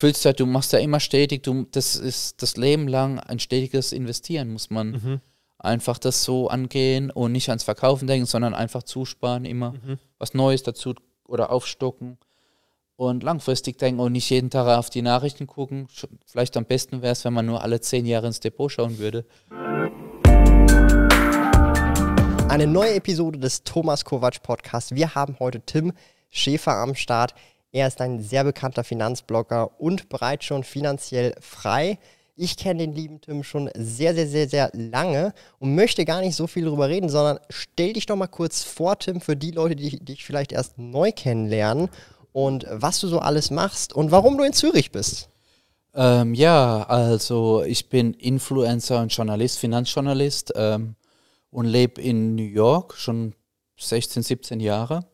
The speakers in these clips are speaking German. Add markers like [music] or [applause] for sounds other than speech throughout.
fühlst halt, du machst ja immer stetig, du, das ist das Leben lang ein stetiges Investieren, muss man mhm. einfach das so angehen und nicht ans Verkaufen denken, sondern einfach zusparen, immer mhm. was Neues dazu oder aufstocken und langfristig denken und nicht jeden Tag auf die Nachrichten gucken. Vielleicht am besten wäre es, wenn man nur alle zehn Jahre ins Depot schauen würde. Eine neue Episode des Thomas Kovac Podcasts. Wir haben heute Tim Schäfer am Start. Er ist ein sehr bekannter Finanzblogger und bereits schon finanziell frei. Ich kenne den lieben Tim schon sehr, sehr, sehr, sehr lange und möchte gar nicht so viel darüber reden, sondern stell dich doch mal kurz vor, Tim, für die Leute, die dich vielleicht erst neu kennenlernen und was du so alles machst und warum du in Zürich bist. Ähm, ja, also ich bin Influencer und Journalist, Finanzjournalist ähm, und lebe in New York schon 16, 17 Jahre.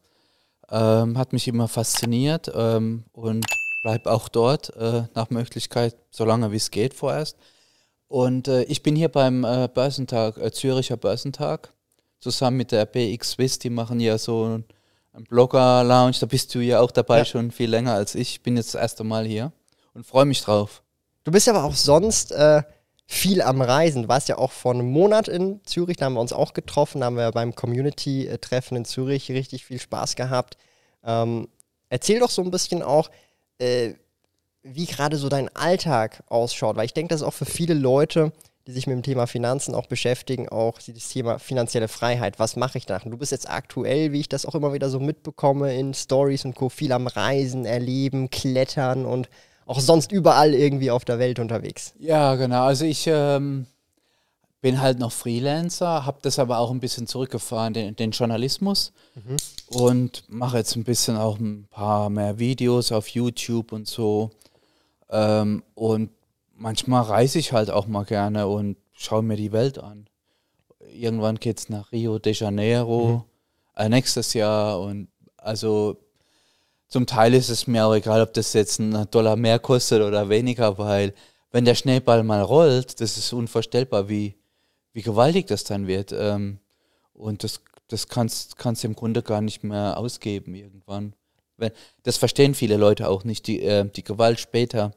Ähm, hat mich immer fasziniert ähm, und bleib auch dort äh, nach Möglichkeit, so lange wie es geht vorerst. Und äh, ich bin hier beim äh, Börsentag, äh, Züricher Börsentag, zusammen mit der BX Swiss, die machen ja so einen Blogger-Lounge, da bist du ja auch dabei, ja. schon viel länger als ich. Ich bin jetzt das erste Mal hier und freue mich drauf. Du bist aber auch sonst äh, viel am Reisen. Du warst ja auch vor einem Monat in Zürich, da haben wir uns auch getroffen, da haben wir beim Community-Treffen in Zürich richtig viel Spaß gehabt. Ähm, erzähl doch so ein bisschen auch, äh, wie gerade so dein Alltag ausschaut, weil ich denke, das ist auch für viele Leute, die sich mit dem Thema Finanzen auch beschäftigen, auch das Thema finanzielle Freiheit. Was mache ich da? du bist jetzt aktuell, wie ich das auch immer wieder so mitbekomme, in Stories und Co. viel am Reisen, Erleben, Klettern und auch sonst überall irgendwie auf der Welt unterwegs. Ja, genau. Also ich ähm, bin halt noch Freelancer, habe das aber auch ein bisschen zurückgefahren, den, den Journalismus. Mhm. Und mache jetzt ein bisschen auch ein paar mehr Videos auf YouTube und so. Ähm, und manchmal reise ich halt auch mal gerne und schaue mir die Welt an. Irgendwann geht es nach Rio de Janeiro, mhm. äh, nächstes Jahr. Und also zum Teil ist es mir auch egal, ob das jetzt ein Dollar mehr kostet oder weniger, weil wenn der Schneeball mal rollt, das ist unvorstellbar, wie, wie gewaltig das dann wird. Ähm, und das, das kannst, kannst du im Grunde gar nicht mehr ausgeben irgendwann. Das verstehen viele Leute auch nicht, die, äh, die Gewalt später.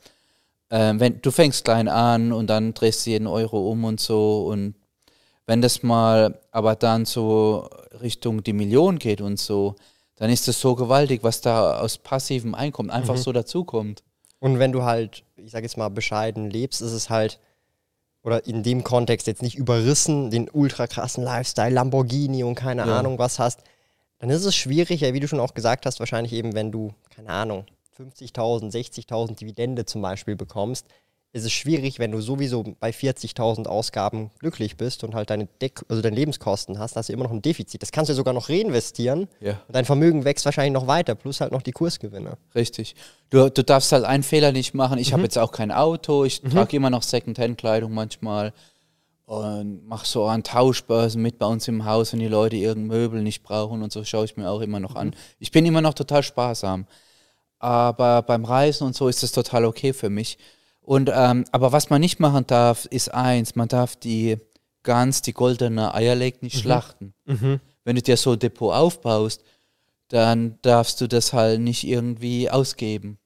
Äh, wenn, du fängst klein an und dann drehst du jeden Euro um und so. Und wenn das mal aber dann so Richtung die Million geht und so, dann ist es so gewaltig, was da aus passivem Einkommen einfach mhm. so dazukommt. Und wenn du halt, ich sage jetzt mal, bescheiden lebst, ist es halt, oder in dem Kontext jetzt nicht überrissen, den ultra krassen Lifestyle, Lamborghini und keine ja. Ahnung was hast, dann ist es schwierig, ja, wie du schon auch gesagt hast, wahrscheinlich eben, wenn du, keine Ahnung, 50.000, 60.000 Dividende zum Beispiel bekommst, ist es schwierig, wenn du sowieso bei 40.000 Ausgaben glücklich bist und halt deine, Deck also deine Lebenskosten hast, hast du immer noch ein Defizit. Das kannst du sogar noch reinvestieren. Ja. Und dein Vermögen wächst wahrscheinlich noch weiter, plus halt noch die Kursgewinne. Richtig. Du, du darfst halt einen Fehler nicht machen. Ich mhm. habe jetzt auch kein Auto, ich mhm. trage immer noch Secondhand-Kleidung manchmal und mache so an Tauschbörsen mit bei uns im Haus, wenn die Leute irgendein Möbel nicht brauchen und so schaue ich mir auch immer noch mhm. an. Ich bin immer noch total sparsam. Aber beim Reisen und so ist es total okay für mich. Und, ähm, aber was man nicht machen darf, ist eins, man darf die Gans, die goldene Eierleg nicht mhm. schlachten. Mhm. Wenn du dir so ein Depot aufbaust, dann darfst du das halt nicht irgendwie ausgeben.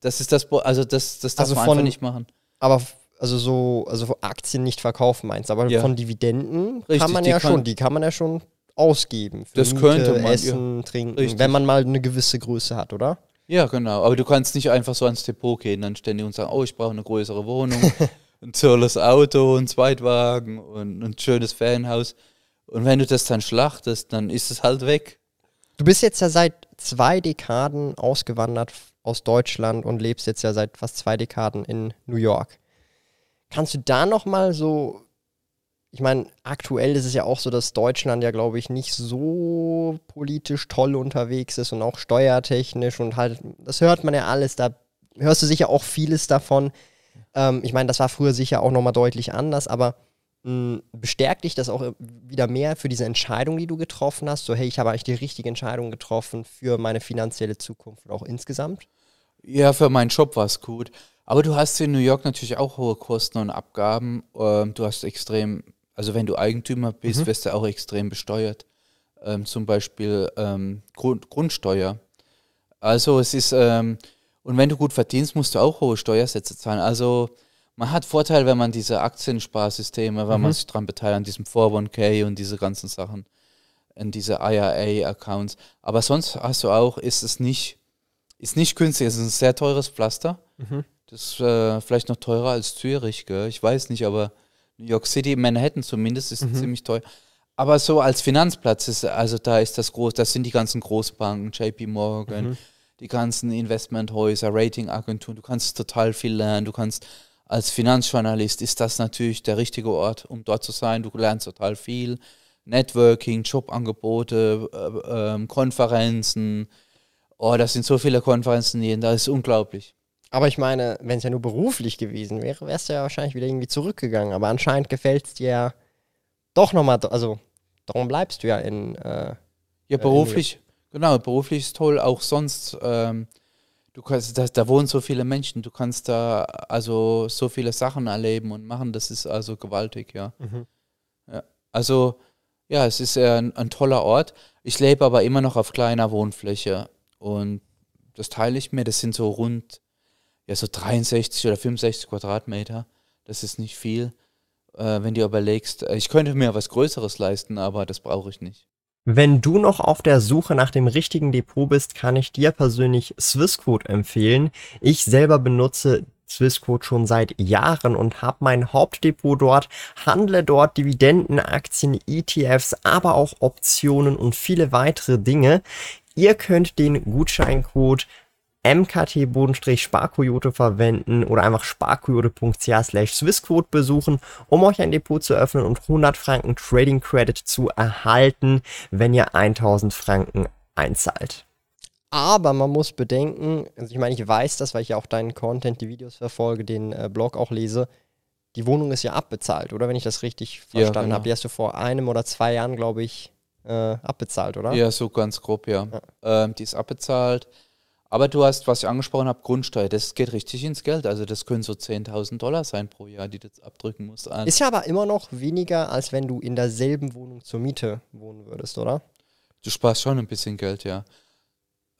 Das ist das, also das, das darf also man von, einfach nicht machen. Aber also so, also Aktien nicht verkaufen meinst, aber ja. von Dividenden Richtig, kann man ja kann, schon, die kann man ja schon ausgeben. das Miete, könnte man, Essen, ja. Trinken, Richtig. wenn man mal eine gewisse Größe hat, oder? Ja, genau. Aber du kannst nicht einfach so ans Depot gehen, dann ständig und sagen, oh, ich brauche eine größere Wohnung, [laughs] ein tolles Auto, ein Zweitwagen und ein schönes Ferienhaus. Und wenn du das dann schlachtest, dann ist es halt weg. Du bist jetzt ja seit zwei Dekaden ausgewandert aus Deutschland und lebst jetzt ja seit fast zwei Dekaden in New York. Kannst du da noch mal so ich meine, aktuell ist es ja auch so, dass Deutschland ja, glaube ich, nicht so politisch toll unterwegs ist und auch steuertechnisch und halt, das hört man ja alles, da hörst du sicher auch vieles davon. Ähm, ich meine, das war früher sicher auch nochmal deutlich anders, aber mh, bestärkt dich das auch wieder mehr für diese Entscheidung, die du getroffen hast? So, hey, ich habe eigentlich die richtige Entscheidung getroffen für meine finanzielle Zukunft und auch insgesamt? Ja, für meinen Job war es gut. Aber du hast in New York natürlich auch hohe Kosten und Abgaben. Ähm, du hast extrem, also wenn du Eigentümer bist, mhm. wirst du auch extrem besteuert. Ähm, zum Beispiel ähm, Grund, Grundsteuer. Also es ist, ähm, und wenn du gut verdienst, musst du auch hohe Steuersätze zahlen. Also man hat Vorteil, wenn man diese Aktiensparsysteme, wenn mhm. man sich daran beteiligt, an diesem 401k und diese ganzen Sachen, in diese IRA-Accounts. Aber sonst hast du auch, ist es nicht, ist nicht günstig, es ist ein sehr teures Pflaster. Mhm. Das ist äh, vielleicht noch teurer als Zürich, gell? ich weiß nicht, aber New York City, Manhattan zumindest, ist mhm. ziemlich teuer. Aber so als Finanzplatz ist, also da ist das groß, das sind die ganzen Großbanken, JP Morgan, mhm die ganzen Investmenthäuser, Ratingagenturen, du kannst total viel lernen. Du kannst als Finanzjournalist ist das natürlich der richtige Ort, um dort zu sein. Du lernst total viel. Networking, Jobangebote, äh, äh, Konferenzen. Oh, das sind so viele Konferenzen jeden Tag, das ist unglaublich. Aber ich meine, wenn es ja nur beruflich gewesen wäre, wärst du ja wahrscheinlich wieder irgendwie zurückgegangen. Aber anscheinend gefällt es dir ja doch nochmal, also darum bleibst du ja in. Äh, ja, beruflich, Genau, beruflich ist toll, auch sonst. Ähm, du kannst, da, da wohnen so viele Menschen, du kannst da also so viele Sachen erleben und machen, das ist also gewaltig, ja. Mhm. ja. Also, ja, es ist ein, ein toller Ort. Ich lebe aber immer noch auf kleiner Wohnfläche und das teile ich mir, das sind so rund, ja, so 63 oder 65 Quadratmeter. Das ist nicht viel, äh, wenn du überlegst. Ich könnte mir was Größeres leisten, aber das brauche ich nicht. Wenn du noch auf der Suche nach dem richtigen Depot bist, kann ich dir persönlich Swissquote empfehlen. Ich selber benutze Swissquote schon seit Jahren und habe mein Hauptdepot dort, handle dort Dividenden, Aktien, ETFs, aber auch Optionen und viele weitere Dinge. Ihr könnt den Gutscheincode mkt-sparkoyote verwenden oder einfach sparkoyote.ch slash swissquote besuchen, um euch ein Depot zu öffnen und 100 Franken Trading Credit zu erhalten, wenn ihr 1000 Franken einzahlt. Aber man muss bedenken, also ich meine, ich weiß das, weil ich ja auch deinen Content, die Videos verfolge, den äh, Blog auch lese. Die Wohnung ist ja abbezahlt, oder? Wenn ich das richtig verstanden ja, genau. habe. Die hast du vor einem oder zwei Jahren, glaube ich, äh, abbezahlt, oder? Ja, so ganz grob, ja. ja. Ähm, die ist abbezahlt. Aber du hast, was ich angesprochen habe, Grundsteuer, das geht richtig ins Geld. Also das können so 10.000 Dollar sein pro Jahr, die du jetzt abdrücken musst. Ist ja aber immer noch weniger, als wenn du in derselben Wohnung zur Miete wohnen würdest, oder? Du sparst schon ein bisschen Geld, ja.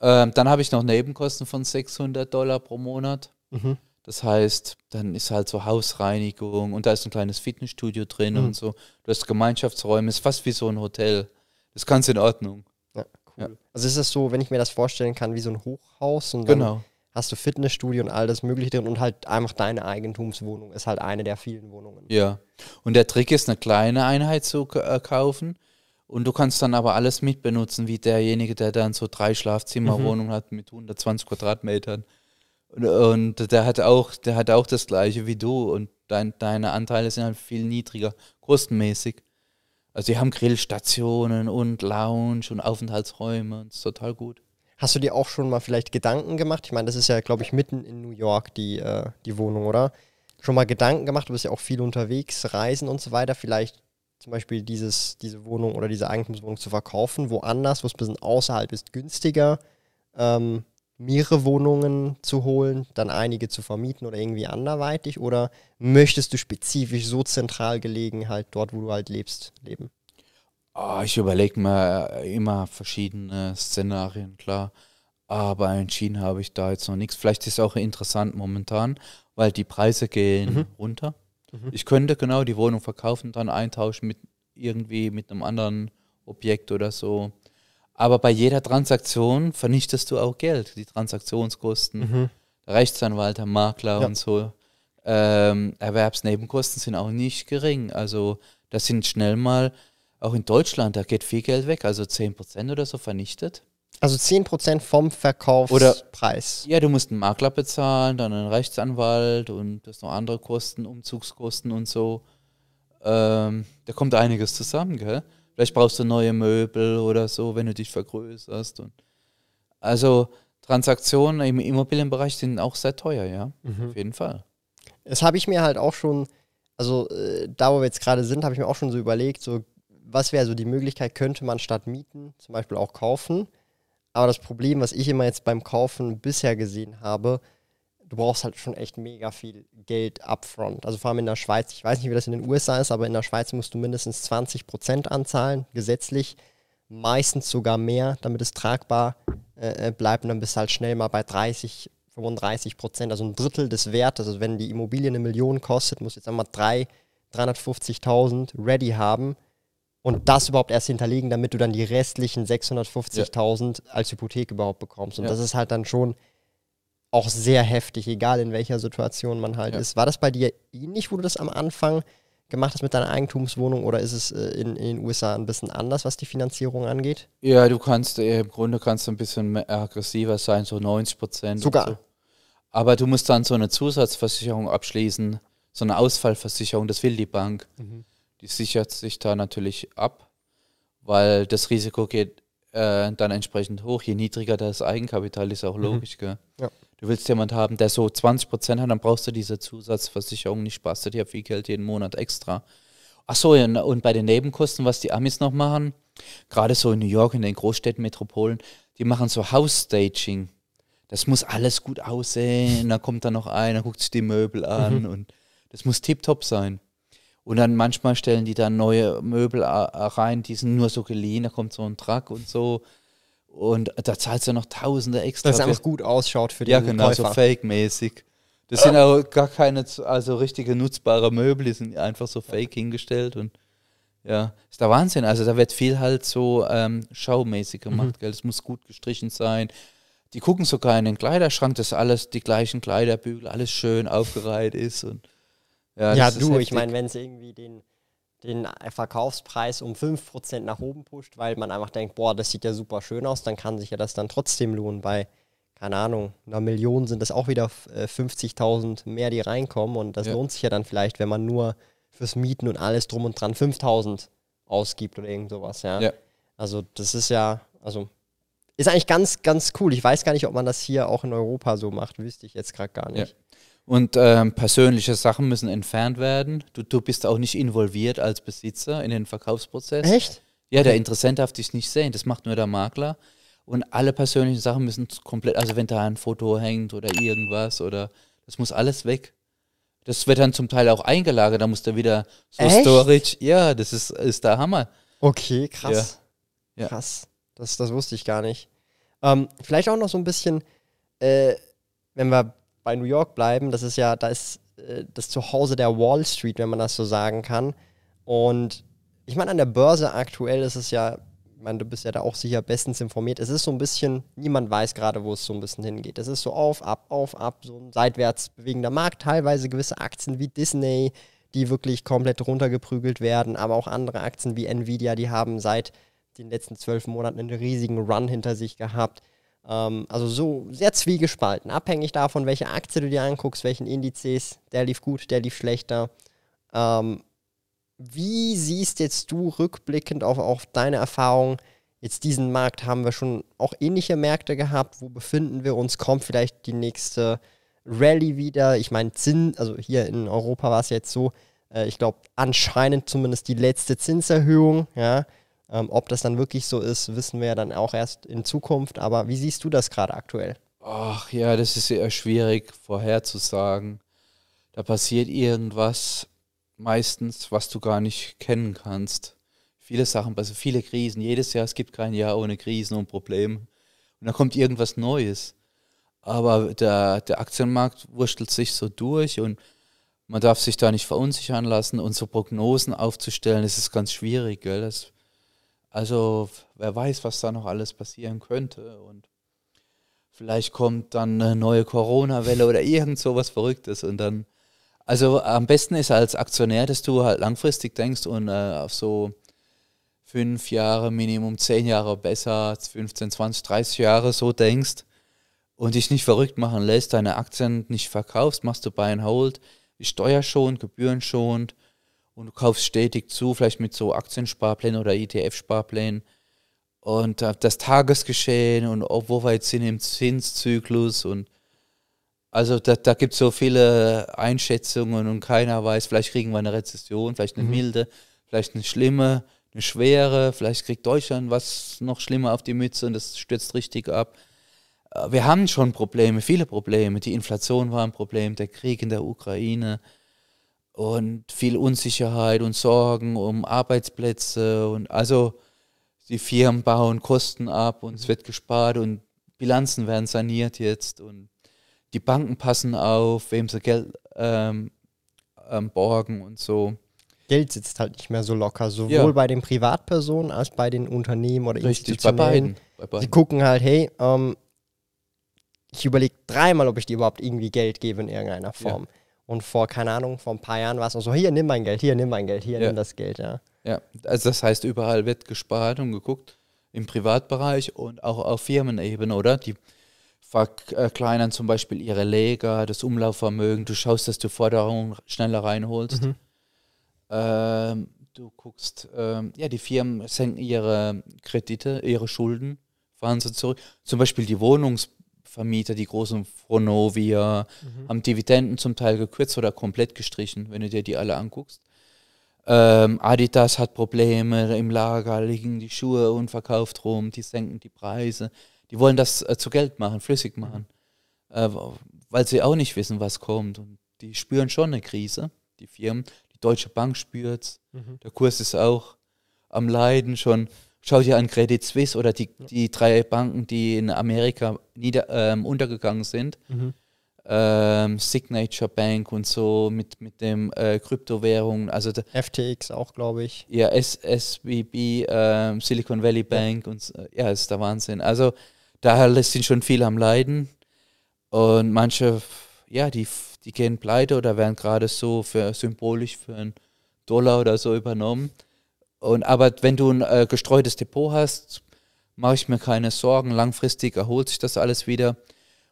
Ähm, dann habe ich noch Nebenkosten von 600 Dollar pro Monat. Mhm. Das heißt, dann ist halt so Hausreinigung und da ist ein kleines Fitnessstudio drin mhm. und so. Du hast Gemeinschaftsräume, ist fast wie so ein Hotel. Das ist ganz in Ordnung. Cool. Ja. Also ist es so, wenn ich mir das vorstellen kann, wie so ein Hochhaus und dann genau. hast du Fitnessstudio und all das Mögliche drin und halt einfach deine Eigentumswohnung ist halt eine der vielen Wohnungen. Ja. Und der Trick ist, eine kleine Einheit zu äh, kaufen. Und du kannst dann aber alles mitbenutzen, wie derjenige, der dann so drei Schlafzimmerwohnungen mhm. hat mit 120 Quadratmetern. Und, und, der hat auch, der hat auch das gleiche wie du und dein, deine Anteile sind halt viel niedriger, kostenmäßig. Also die haben Grillstationen und Lounge und Aufenthaltsräume. Das ist total gut. Hast du dir auch schon mal vielleicht Gedanken gemacht? Ich meine, das ist ja, glaube ich, mitten in New York, die, äh, die Wohnung, oder? Schon mal Gedanken gemacht? Du bist ja auch viel unterwegs, reisen und so weiter. Vielleicht zum Beispiel dieses, diese Wohnung oder diese Eigentumswohnung zu verkaufen, woanders, wo es ein bisschen außerhalb ist, günstiger. Ähm, mehrere Wohnungen zu holen, dann einige zu vermieten oder irgendwie anderweitig? Oder möchtest du spezifisch so zentral gelegen halt dort, wo du halt lebst, leben? Oh, ich überlege mir immer verschiedene Szenarien, klar. Aber entschieden habe ich da jetzt noch nichts. Vielleicht ist es auch interessant momentan, weil die Preise gehen mhm. runter. Mhm. Ich könnte genau die Wohnung verkaufen und dann eintauschen mit irgendwie mit einem anderen Objekt oder so. Aber bei jeder Transaktion vernichtest du auch Geld, die Transaktionskosten. Mhm. Der Rechtsanwalt, der Makler ja. und so. Ähm, Erwerbsnebenkosten sind auch nicht gering. Also das sind schnell mal, auch in Deutschland, da geht viel Geld weg, also 10% oder so vernichtet. Also 10% vom Verkaufspreis. Oder, ja, du musst einen Makler bezahlen, dann einen Rechtsanwalt und das noch andere Kosten, Umzugskosten und so. Ähm, da kommt einiges zusammen, gell? Vielleicht brauchst du neue Möbel oder so, wenn du dich vergrößerst. Und also Transaktionen im Immobilienbereich sind auch sehr teuer, ja. Mhm. Auf jeden Fall. Das habe ich mir halt auch schon, also äh, da wo wir jetzt gerade sind, habe ich mir auch schon so überlegt, so was wäre so die Möglichkeit, könnte man statt mieten zum Beispiel auch kaufen. Aber das Problem, was ich immer jetzt beim Kaufen bisher gesehen habe, du brauchst halt schon echt mega viel Geld upfront. Also vor allem in der Schweiz, ich weiß nicht, wie das in den USA ist, aber in der Schweiz musst du mindestens 20 Prozent anzahlen, gesetzlich. Meistens sogar mehr, damit es tragbar äh, äh bleibt. Und dann bist du halt schnell mal bei 30, 35 Prozent, also ein Drittel des Wertes. Also wenn die Immobilie eine Million kostet, musst du jetzt einmal 350.000 ready haben und das überhaupt erst hinterlegen, damit du dann die restlichen 650.000 ja. als Hypothek überhaupt bekommst. Und ja. das ist halt dann schon auch sehr heftig, egal in welcher Situation man halt ja. ist. War das bei dir ähnlich, wo du das am Anfang gemacht hast mit deiner Eigentumswohnung oder ist es äh, in, in, den USA ein bisschen anders, was die Finanzierung angeht? Ja, du kannst äh, im Grunde kannst du ein bisschen aggressiver sein, so 90 Prozent. Sogar. So. Aber du musst dann so eine Zusatzversicherung abschließen, so eine Ausfallversicherung, das will die Bank. Mhm die sichert sich da natürlich ab, weil das Risiko geht äh, dann entsprechend hoch. Je niedriger das Eigenkapital ist, auch mhm. logisch. Mhm. Ja. Du willst jemanden haben, der so 20 Prozent hat, dann brauchst du diese Zusatzversicherung nicht, sparst du dir viel Geld jeden Monat extra. Achso, und bei den Nebenkosten, was die Amis noch machen, gerade so in New York, in den Großstädten, Metropolen, die machen so House-Staging. Das muss alles gut aussehen, da kommt dann noch einer, guckt sich die Möbel an mhm. und das muss tiptop sein. Und dann manchmal stellen die dann neue Möbel rein, die sind nur so geliehen, da kommt so ein Truck und so. Und da zahlst du noch Tausende extra. Dass es einfach gut ausschaut für die Ja, genau, Käufer. so fake-mäßig. Das sind auch gar keine, also richtige nutzbare Möbel, die sind einfach so fake hingestellt und ja, ist der Wahnsinn. Also da wird viel halt so ähm, schaumäßig gemacht, mhm. gell. Es muss gut gestrichen sein. Die gucken sogar in den Kleiderschrank, dass alles die gleichen Kleiderbügel, alles schön aufgereiht ist und ja, ja du, ich meine, wenn es irgendwie den, den Verkaufspreis um 5% nach oben pusht, weil man einfach denkt, boah, das sieht ja super schön aus, dann kann sich ja das dann trotzdem lohnen. Bei, keine Ahnung, einer Million sind das auch wieder 50.000 äh, mehr, die reinkommen und das ja. lohnt sich ja dann vielleicht, wenn man nur fürs Mieten und alles drum und dran 5.000 ausgibt oder irgend sowas, ja? ja. Also das ist ja, also ist eigentlich ganz, ganz cool. Ich weiß gar nicht, ob man das hier auch in Europa so macht, wüsste ich jetzt gerade gar nicht. Ja. Und ähm, persönliche Sachen müssen entfernt werden. Du, du bist auch nicht involviert als Besitzer in den Verkaufsprozess. Echt? Ja, der Interessent darf dich nicht sehen. Das macht nur der Makler. Und alle persönlichen Sachen müssen komplett, also wenn da ein Foto hängt oder irgendwas oder das muss alles weg. Das wird dann zum Teil auch eingelagert, da muss da wieder so Echt? Storage. Ja, das ist, ist der Hammer. Okay, krass. Ja. Ja. Krass. Das, das wusste ich gar nicht. Ähm, vielleicht auch noch so ein bisschen, äh, wenn wir bei New York bleiben, das ist ja, da ist äh, das Zuhause der Wall Street, wenn man das so sagen kann. Und ich meine, an der Börse aktuell ist es ja, ich meine, du bist ja da auch sicher bestens informiert. Es ist so ein bisschen, niemand weiß gerade, wo es so ein bisschen hingeht. Es ist so auf, ab, auf, ab, so ein seitwärts bewegender Markt. Teilweise gewisse Aktien wie Disney, die wirklich komplett runtergeprügelt werden, aber auch andere Aktien wie Nvidia, die haben seit den letzten zwölf Monaten einen riesigen Run hinter sich gehabt. Ähm, also so sehr zwiegespalten, abhängig davon, welche Aktie du dir anguckst, welchen Indizes, der lief gut, der lief schlechter. Ähm, wie siehst jetzt du rückblickend auf, auf deine Erfahrung jetzt diesen Markt? Haben wir schon auch ähnliche Märkte gehabt? Wo befinden wir uns? Kommt vielleicht die nächste Rallye wieder? Ich meine, Zins, also hier in Europa war es jetzt so, äh, ich glaube anscheinend zumindest die letzte Zinserhöhung, ja. Ähm, ob das dann wirklich so ist, wissen wir ja dann auch erst in Zukunft. Aber wie siehst du das gerade aktuell? Ach ja, das ist eher schwierig vorherzusagen. Da passiert irgendwas meistens, was du gar nicht kennen kannst. Viele Sachen, also viele Krisen. Jedes Jahr, es gibt kein Jahr ohne Krisen und Probleme. Und dann kommt irgendwas Neues. Aber der, der Aktienmarkt wurschtelt sich so durch und man darf sich da nicht verunsichern lassen und so Prognosen aufzustellen, das ist ganz schwierig. Gell? Das also wer weiß, was da noch alles passieren könnte. Und vielleicht kommt dann eine neue Corona-Welle oder irgend so was Verrücktes. Und dann, also am besten ist als Aktionär, dass du halt langfristig denkst und äh, auf so fünf Jahre, Minimum zehn Jahre besser, 15, 20, 30 Jahre so denkst und dich nicht verrückt machen lässt, deine Aktien nicht verkaufst, machst du Buy and Hold, steuerschonend, gebührenschonend und du kaufst stetig zu, vielleicht mit so Aktiensparplänen oder ETF-Sparplänen. und äh, das Tagesgeschehen und oh, wo wir jetzt sind im Zinszyklus und also da, da gibt es so viele Einschätzungen und keiner weiß, vielleicht kriegen wir eine Rezession, vielleicht eine mhm. milde, vielleicht eine schlimme, eine schwere, vielleicht kriegt Deutschland was noch schlimmer auf die Mütze und das stürzt richtig ab. Äh, wir haben schon Probleme, viele Probleme. Die Inflation war ein Problem, der Krieg in der Ukraine und viel Unsicherheit und Sorgen um Arbeitsplätze und also die Firmen bauen Kosten ab und es wird gespart und Bilanzen werden saniert jetzt und die Banken passen auf, wem sie Geld ähm, ähm, borgen und so. Geld sitzt halt nicht mehr so locker, sowohl ja. bei den Privatpersonen als bei den Unternehmen oder Richtig, bei beiden. bei beiden. Sie gucken halt, hey, ähm, ich überlege dreimal, ob ich dir überhaupt irgendwie Geld gebe in irgendeiner Form. Ja. Und vor, keine Ahnung, vor ein paar Jahren war es so, hier, nimm mein Geld, hier, nimm mein Geld, hier, ja. nimm das Geld, ja. Ja, also das heißt, überall wird gespart und geguckt, im Privatbereich und auch auf Firmenebene, oder? Die verkleinern zum Beispiel ihre Leger, das Umlaufvermögen, du schaust, dass du Forderungen schneller reinholst. Mhm. Ähm, du guckst, ähm, ja, die Firmen senken ihre Kredite, ihre Schulden, fahren sie zurück. Zum Beispiel die Wohnungsvermieter, die großen Fronovia, mhm. haben Dividenden zum Teil gekürzt oder komplett gestrichen, wenn du dir die alle anguckst. Ähm, Adidas hat Probleme, im Lager liegen die Schuhe unverkauft rum, die senken die Preise. Die wollen das äh, zu Geld machen, flüssig machen, äh, weil sie auch nicht wissen, was kommt. Und die spüren schon eine Krise, die Firmen. Die Deutsche Bank spürt es. Mhm. Der Kurs ist auch am Leiden schon. Schau dir an Credit Suisse oder die, die drei Banken, die in Amerika nieder, ähm, untergegangen sind. Mhm. Ähm, Signature Bank und so mit, mit dem äh, Kryptowährungen. Also FTX auch, glaube ich. Ja, S SVB, ähm, Silicon Valley Bank ja. und äh, ja, ist der Wahnsinn. Also daher lässt ihn schon viel am Leiden. Und manche, ja, die, die gehen pleite oder werden gerade so für symbolisch für einen Dollar oder so übernommen. Und aber wenn du ein äh, gestreutes Depot hast, mache ich mir keine Sorgen. Langfristig erholt sich das alles wieder.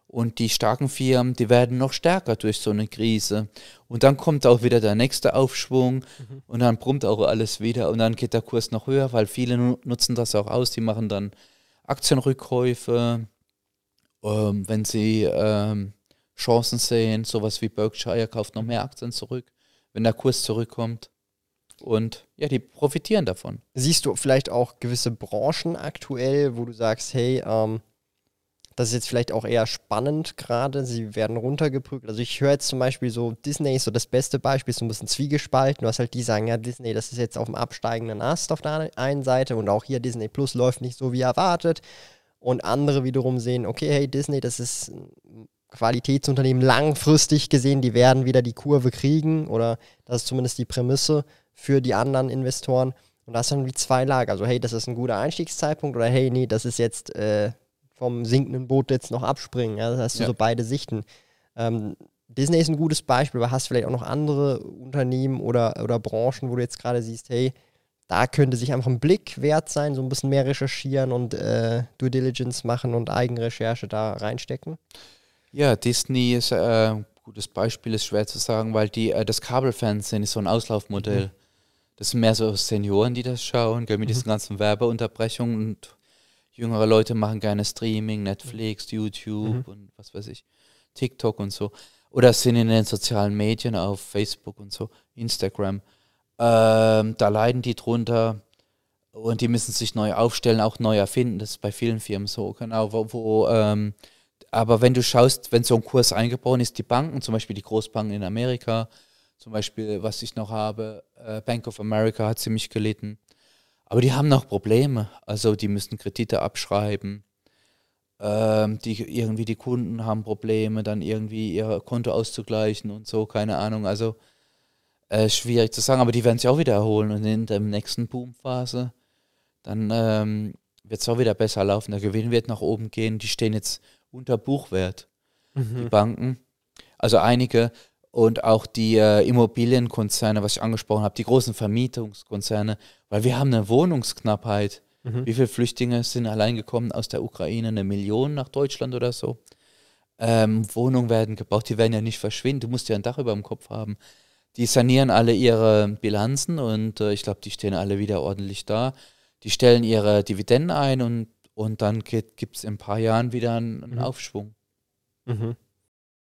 Und die starken Firmen, die werden noch stärker durch so eine Krise. Und dann kommt auch wieder der nächste Aufschwung mhm. und dann brummt auch alles wieder und dann geht der Kurs noch höher, weil viele nutzen das auch aus. Die machen dann Aktienrückkäufe, ähm, wenn sie ähm, Chancen sehen, sowas wie Berkshire kauft noch mehr Aktien zurück, wenn der Kurs zurückkommt. Und ja, die profitieren davon. Siehst du vielleicht auch gewisse Branchen aktuell, wo du sagst, hey, ähm, das ist jetzt vielleicht auch eher spannend gerade, sie werden runtergeprügelt. Also ich höre jetzt zum Beispiel so, Disney ist so das beste Beispiel, so ein bisschen zwiegespalten. Du hast halt die sagen, ja, Disney, das ist jetzt auf dem absteigenden Ast auf der einen Seite und auch hier Disney Plus läuft nicht so wie erwartet. Und andere wiederum sehen, okay, hey, Disney, das ist ein Qualitätsunternehmen langfristig gesehen, die werden wieder die Kurve kriegen oder das ist zumindest die Prämisse für die anderen Investoren. Und das sind wie zwei Lager. Also, hey, das ist ein guter Einstiegszeitpunkt oder hey, nee, das ist jetzt äh, vom sinkenden Boot jetzt noch abspringen. Ja? Das hast du ja. so beide Sichten. Ähm, Disney ist ein gutes Beispiel, aber hast vielleicht auch noch andere Unternehmen oder, oder Branchen, wo du jetzt gerade siehst, hey, da könnte sich einfach ein Blick wert sein, so ein bisschen mehr recherchieren und äh, Due Diligence machen und Eigenrecherche da reinstecken? Ja, Disney ist äh, ein gutes Beispiel, ist schwer zu sagen, weil die, äh, das Kabelfernsehen ist so ein Auslaufmodell. Mhm. Das sind mehr so Senioren, die das schauen, mit mhm. diesen ganzen Werbeunterbrechungen und jüngere Leute machen gerne Streaming, Netflix, YouTube mhm. und was weiß ich, TikTok und so. Oder sind in den sozialen Medien auf Facebook und so, Instagram. Ähm, da leiden die drunter und die müssen sich neu aufstellen, auch neu erfinden. Das ist bei vielen Firmen so, genau. Wo, wo ähm, aber wenn du schaust, wenn so ein Kurs eingebaut ist, die Banken, zum Beispiel die Großbanken in Amerika, zum Beispiel, was ich noch habe, äh, Bank of America hat ziemlich gelitten. Aber die haben noch Probleme. Also die müssen Kredite abschreiben. Ähm, die, irgendwie die Kunden haben Probleme, dann irgendwie ihr Konto auszugleichen und so, keine Ahnung. Also äh, schwierig zu sagen, aber die werden sich auch wieder erholen und in der nächsten Boomphase, dann ähm, wird es auch wieder besser laufen. Der Gewinn wird nach oben gehen. Die stehen jetzt unter Buchwert, mhm. die Banken. Also einige und auch die äh, Immobilienkonzerne, was ich angesprochen habe, die großen Vermietungskonzerne, weil wir haben eine Wohnungsknappheit. Mhm. Wie viele Flüchtlinge sind allein gekommen aus der Ukraine? Eine Million nach Deutschland oder so. Ähm, Wohnungen werden gebaut, die werden ja nicht verschwinden. Du musst ja ein Dach über dem Kopf haben. Die sanieren alle ihre Bilanzen und äh, ich glaube, die stehen alle wieder ordentlich da. die stellen ihre Dividenden ein und, und dann gibt es in ein paar Jahren wieder einen, einen mhm. Aufschwung. Mhm.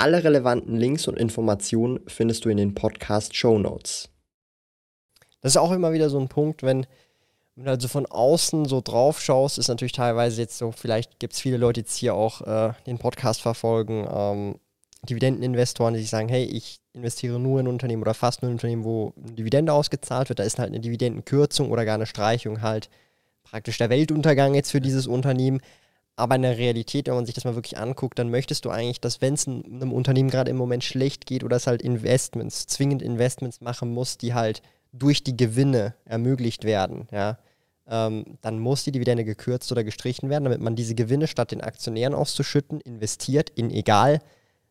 Alle relevanten Links und Informationen findest du in den Podcast Show Notes. Das ist auch immer wieder so ein Punkt, wenn, du also von außen so drauf schaust, ist natürlich teilweise jetzt so, vielleicht gibt es viele Leute jetzt hier auch äh, den Podcast verfolgen, ähm, Dividendeninvestoren, die sagen, hey, ich investiere nur in Unternehmen oder fast nur in Unternehmen, wo eine Dividende ausgezahlt wird. Da ist halt eine Dividendenkürzung oder gar eine Streichung halt praktisch der Weltuntergang jetzt für dieses Unternehmen. Aber in der Realität, wenn man sich das mal wirklich anguckt, dann möchtest du eigentlich, dass wenn es einem Unternehmen gerade im Moment schlecht geht oder es halt Investments, zwingend Investments machen muss, die halt durch die Gewinne ermöglicht werden, ja, ähm, dann muss die Dividende gekürzt oder gestrichen werden, damit man diese Gewinne statt den Aktionären auszuschütten, investiert in egal,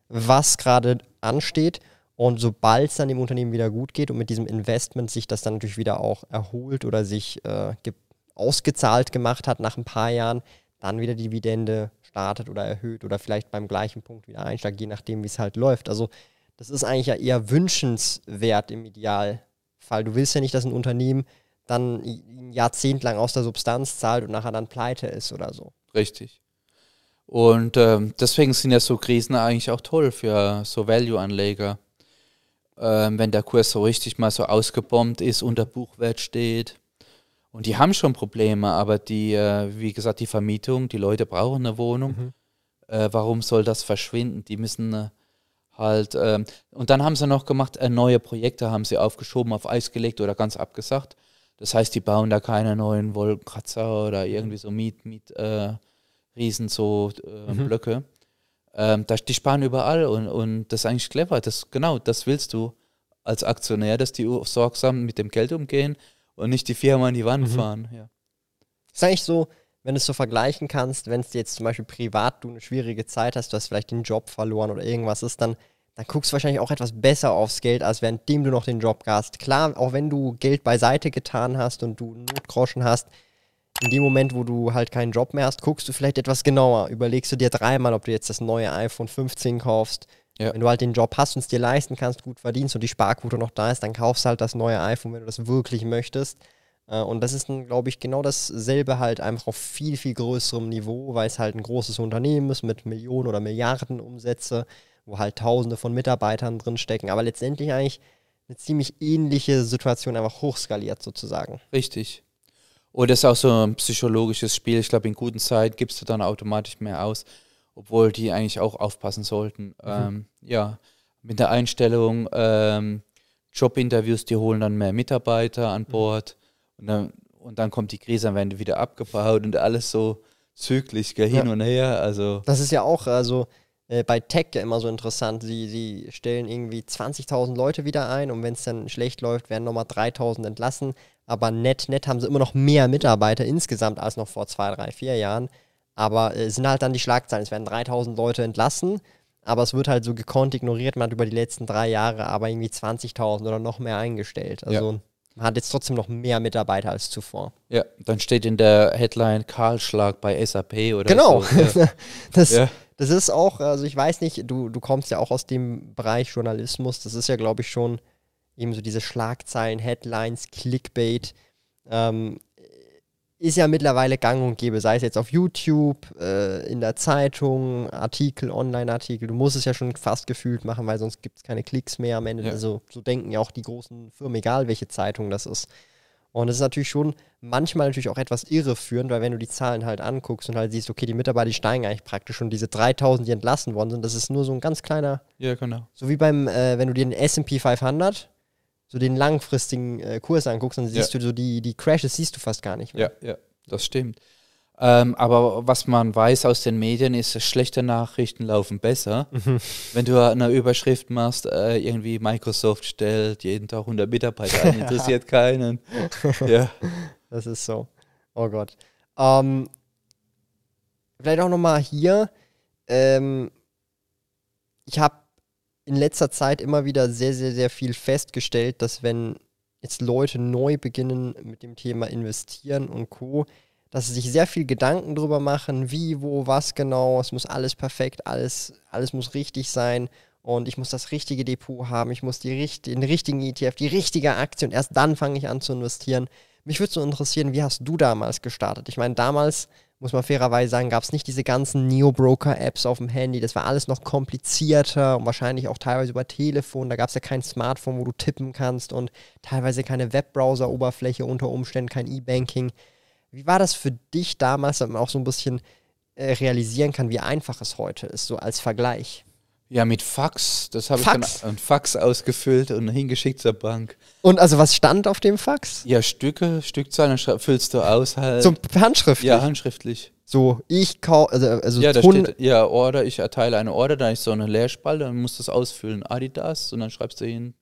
was gerade ansteht. Und sobald es dann dem Unternehmen wieder gut geht und mit diesem Investment sich das dann natürlich wieder auch erholt oder sich äh, ausgezahlt gemacht hat nach ein paar Jahren, dann wieder die Dividende startet oder erhöht oder vielleicht beim gleichen Punkt wieder einsteigt, je nachdem, wie es halt läuft. Also das ist eigentlich ja eher wünschenswert im Idealfall. Du willst ja nicht, dass ein Unternehmen dann ein Jahrzehnt lang aus der Substanz zahlt und nachher dann pleite ist oder so. Richtig. Und äh, deswegen sind ja so Krisen eigentlich auch toll für so Value-Anleger. Ähm, wenn der Kurs so richtig mal so ausgebombt ist, unter Buchwert steht, und die haben schon Probleme, aber die, äh, wie gesagt, die Vermietung, die Leute brauchen eine Wohnung. Mhm. Äh, warum soll das verschwinden? Die müssen äh, halt, ähm, und dann haben sie noch gemacht, äh, neue Projekte haben sie aufgeschoben, auf Eis gelegt oder ganz abgesagt. Das heißt, die bauen da keine neuen Wolkenkratzer oder irgendwie so Miet, Miet, äh, Riesen, so äh, mhm. Blöcke. Ähm, das, die sparen überall und, und das ist eigentlich clever. Das, genau, das willst du als Aktionär, dass die sorgsam mit dem Geld umgehen und nicht die Firma an die Wand mhm. fahren. Ja. Ist eigentlich so, wenn du es so vergleichen kannst, wenn es jetzt zum Beispiel privat du eine schwierige Zeit hast, du hast vielleicht den Job verloren oder irgendwas ist, dann, dann guckst du wahrscheinlich auch etwas besser aufs Geld, als währenddem du noch den Job hast. Klar, auch wenn du Geld beiseite getan hast und du Notgroschen hast, in dem Moment, wo du halt keinen Job mehr hast, guckst du vielleicht etwas genauer. Überlegst du dir dreimal, ob du jetzt das neue iPhone 15 kaufst ja. Wenn du halt den Job hast und es dir leisten kannst, gut verdienst und die Sparquote noch da ist, dann kaufst du halt das neue iPhone, wenn du das wirklich möchtest. Äh, und das ist, glaube ich, genau dasselbe halt einfach auf viel, viel größerem Niveau, weil es halt ein großes Unternehmen ist mit Millionen oder Milliarden Umsätze, wo halt Tausende von Mitarbeitern drinstecken. Aber letztendlich eigentlich eine ziemlich ähnliche Situation einfach hochskaliert sozusagen. Richtig. Und das ist auch so ein psychologisches Spiel. Ich glaube, in guten Zeiten gibst du dann automatisch mehr aus obwohl die eigentlich auch aufpassen sollten. Mhm. Ähm, ja, mit der Einstellung, ähm, Jobinterviews, die holen dann mehr Mitarbeiter an mhm. Bord mhm. und, dann, und dann kommt die Krise, dann werden die wieder abgebaut und alles so zügig, gell, hin ja. und her. Also. Das ist ja auch, also äh, bei Tech ja immer so interessant. Sie, sie stellen irgendwie 20.000 Leute wieder ein und wenn es dann schlecht läuft, werden nochmal 3.000 entlassen. Aber net, net haben sie immer noch mehr Mitarbeiter insgesamt als noch vor zwei, drei, vier Jahren. Aber es äh, sind halt dann die Schlagzeilen. Es werden 3000 Leute entlassen, aber es wird halt so gekonnt ignoriert. Man hat über die letzten drei Jahre aber irgendwie 20.000 oder noch mehr eingestellt. Also ja. man hat jetzt trotzdem noch mehr Mitarbeiter als zuvor. Ja, dann steht in der Headline Kahlschlag bei SAP oder genau. so. Genau. [laughs] Das, ja. das ist auch, also ich weiß nicht, du, du kommst ja auch aus dem Bereich Journalismus. Das ist ja, glaube ich, schon eben so diese Schlagzeilen, Headlines, Clickbait. Ähm, ist ja mittlerweile gang und gäbe, sei es jetzt auf YouTube, äh, in der Zeitung, Artikel, Online-Artikel. Du musst es ja schon fast gefühlt machen, weil sonst gibt es keine Klicks mehr am Ende. Ja. Also so denken ja auch die großen Firmen, egal welche Zeitung das ist. Und es ist natürlich schon manchmal natürlich auch etwas irreführend, weil wenn du die Zahlen halt anguckst und halt siehst, okay, die Mitarbeiter, die steigen eigentlich praktisch und diese 3000, die entlassen worden sind, das ist nur so ein ganz kleiner. Ja, genau. So wie beim, äh, wenn du dir den SP 500 so den langfristigen äh, Kurs anguckst, dann siehst ja. du so die, die Crashes siehst du fast gar nicht mehr. Ja, ja, das stimmt. Ähm, aber was man weiß aus den Medien ist, schlechte Nachrichten laufen besser. Mhm. Wenn du eine Überschrift machst, äh, irgendwie Microsoft stellt jeden Tag 100 Mitarbeiter ein, [laughs] interessiert keinen. ja. [laughs] Das ist so. Oh Gott. Ähm, vielleicht auch nochmal hier. Ähm, ich habe in letzter Zeit immer wieder sehr, sehr, sehr viel festgestellt, dass wenn jetzt Leute neu beginnen mit dem Thema investieren und Co., dass sie sich sehr viel Gedanken drüber machen, wie, wo, was genau. Es muss alles perfekt, alles, alles muss richtig sein. Und ich muss das richtige Depot haben, ich muss die, den richtigen ETF, die richtige Aktie und erst dann fange ich an zu investieren. Mich würde so interessieren, wie hast du damals gestartet? Ich meine, damals, muss man fairerweise sagen, gab es nicht diese ganzen Neo-Broker-Apps auf dem Handy. Das war alles noch komplizierter und wahrscheinlich auch teilweise über Telefon. Da gab es ja kein Smartphone, wo du tippen kannst und teilweise keine Webbrowser-Oberfläche, unter Umständen kein E-Banking. Wie war das für dich damals, damit man auch so ein bisschen äh, realisieren kann, wie einfach es heute ist, so als Vergleich? Ja, mit Fax. Das habe ich dann ein Fax ausgefüllt und hingeschickt zur Bank. Und also was stand auf dem Fax? Ja, Stücke, Stückzahlen füllst du aus halt. So handschriftlich? Ja, handschriftlich. So, ich kaufe, also, also Ja, da steht, ja, Order, ich erteile eine Order, dann ist so eine Leerspalte, dann musst du es ausfüllen, Adidas, und dann schreibst du hin,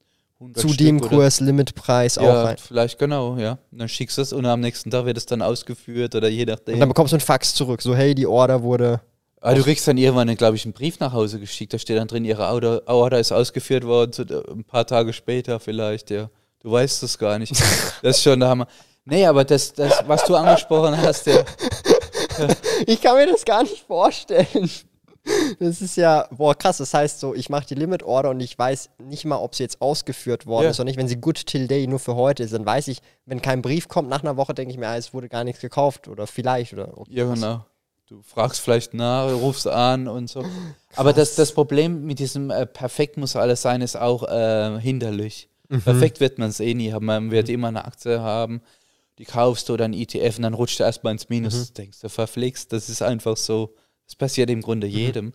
zu dem Kurs, Limitpreis ja, auch rein. Vielleicht genau, ja. Und dann schickst du es und am nächsten Tag wird es dann ausgeführt oder je nachdem. Und dann bekommst du ein Fax zurück, so hey, die Order wurde. Ah, du kriegst dann irgendwann, glaube ich, einen Brief nach Hause geschickt, da steht dann drin, ihre Order, Order ist ausgeführt worden, ein paar Tage später vielleicht, ja. Du weißt es gar nicht. [laughs] das ist schon der Hammer. Nee, aber das, das was du angesprochen hast, ja. [laughs] ich kann mir das gar nicht vorstellen. Das ist ja, boah, krass. Das heißt so, ich mache die Limit Order und ich weiß nicht mal, ob sie jetzt ausgeführt worden yeah. ist oder nicht. Wenn sie good till day nur für heute ist, dann weiß ich, wenn kein Brief kommt nach einer Woche, denke ich mir, ah, es wurde gar nichts gekauft oder vielleicht oder. Okay. Ja, genau. Du fragst vielleicht nach, rufst an und so. Krass. Aber das, das Problem mit diesem äh, perfekt muss alles sein, ist auch äh, hinderlich. Mhm. Perfekt wird man es eh nie haben. Man wird mhm. immer eine Aktie haben, die kaufst du oder ein ETF und dann rutscht du erstmal ins Minus. Mhm. Denkst du, verflixt, das ist einfach so. Das passiert im Grunde mhm. jedem.